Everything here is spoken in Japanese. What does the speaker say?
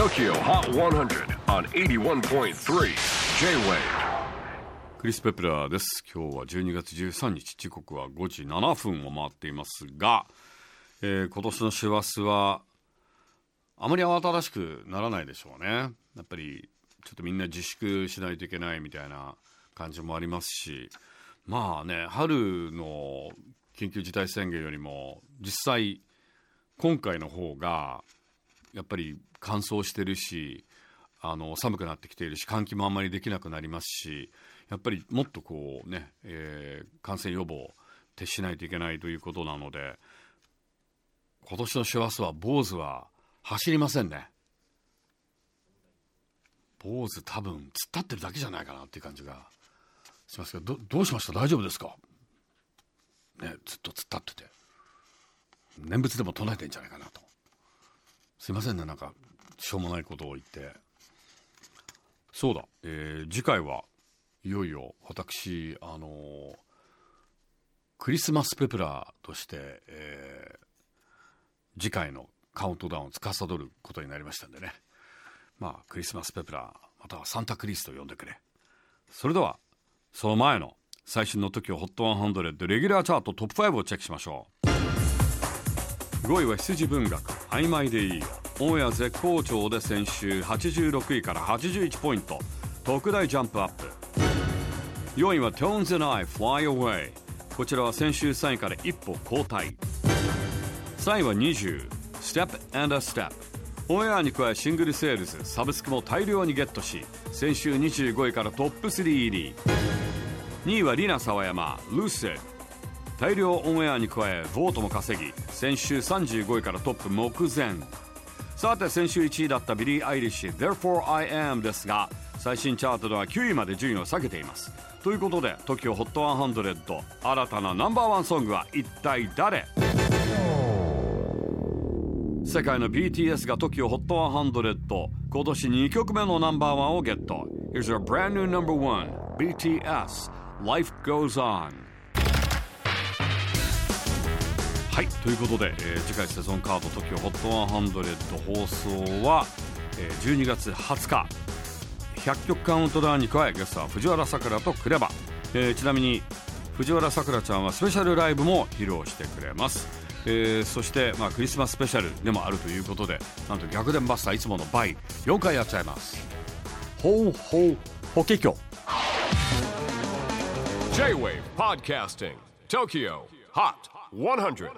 TOKYO HOT 100 on 81.3 J-WAVE クリス・ペプラーです。今日は12月13日。時刻は5時7分を回っていますが、えー今年の師走はあまり慌ただしくならないでしょうね。やっぱりちょっとみんな自粛しないといけないみたいな感じもありますし。まあね春の緊急事態宣言よりも実際今回の方がやっぱり乾燥してるしあの寒くなってきているし換気もあんまりできなくなりますしやっぱりもっとこうね、えー感染予防徹しないといけないということなので今年の師走は坊主は走りませんね。坊主多分突っ立ってるだけじゃないかなっていう感じがしますけどどどうしました？大丈夫ですか？ねずっと突っ立ってて。念仏でも唱えてんじゃないかな。すいませんねなんかしょうもないことを言って。そうだ、えー次回はいよいよ私あのークリスマスペプラーとして、えー次回のカウントダウンを司ることになりましたんでね。まあクリスマスペプラーまたはサンタクリスと呼んでくれ。それではその前の最新の TOKIOHOT100 レギュラーチャートトップ5をチェックしましょう。5位は羊文学。曖昧でいいオンエア絶好調で先週86位から81ポイント。特大ジャンプアップ。4位は Tones and I Fly Away こちらは先週3位から一歩後退。3位は20 Step and a Step オンエアに加えシングルセールスサブスクも大量にゲットし先週25位からトップ3入り。2位はリナ・サワヤマ Lucid 大量オンエアに加えボートも稼ぎ先週35位からトップ目前。さて先週1位だったビリー・アイリッシュ Therefore I Am ですが最新チャートでは9位まで順位を下げています。ということで TOKIOHOT100 新たなナンバーワンソングは一体誰？世界の BTS が TOKIOHOT100 今年2曲目のナンバーワンをゲット。Here's our brand new number one BTS Life Goes On. はいということで、えー次回セゾンカード TOKIOHOT100 放送は、えー12月20日100曲カウントダウンに加えゲストは藤原さくらとクレバ、えーちなみに藤原さくらちゃんはスペシャルライブも披露してくれます、えーそして、まあ、クリスマススペシャルでもあるということでなんと逆転バスターいつもの倍4回やっちゃいます。ほうほう法華経 J-WAVE PODCASTING TOKYO. HOT 100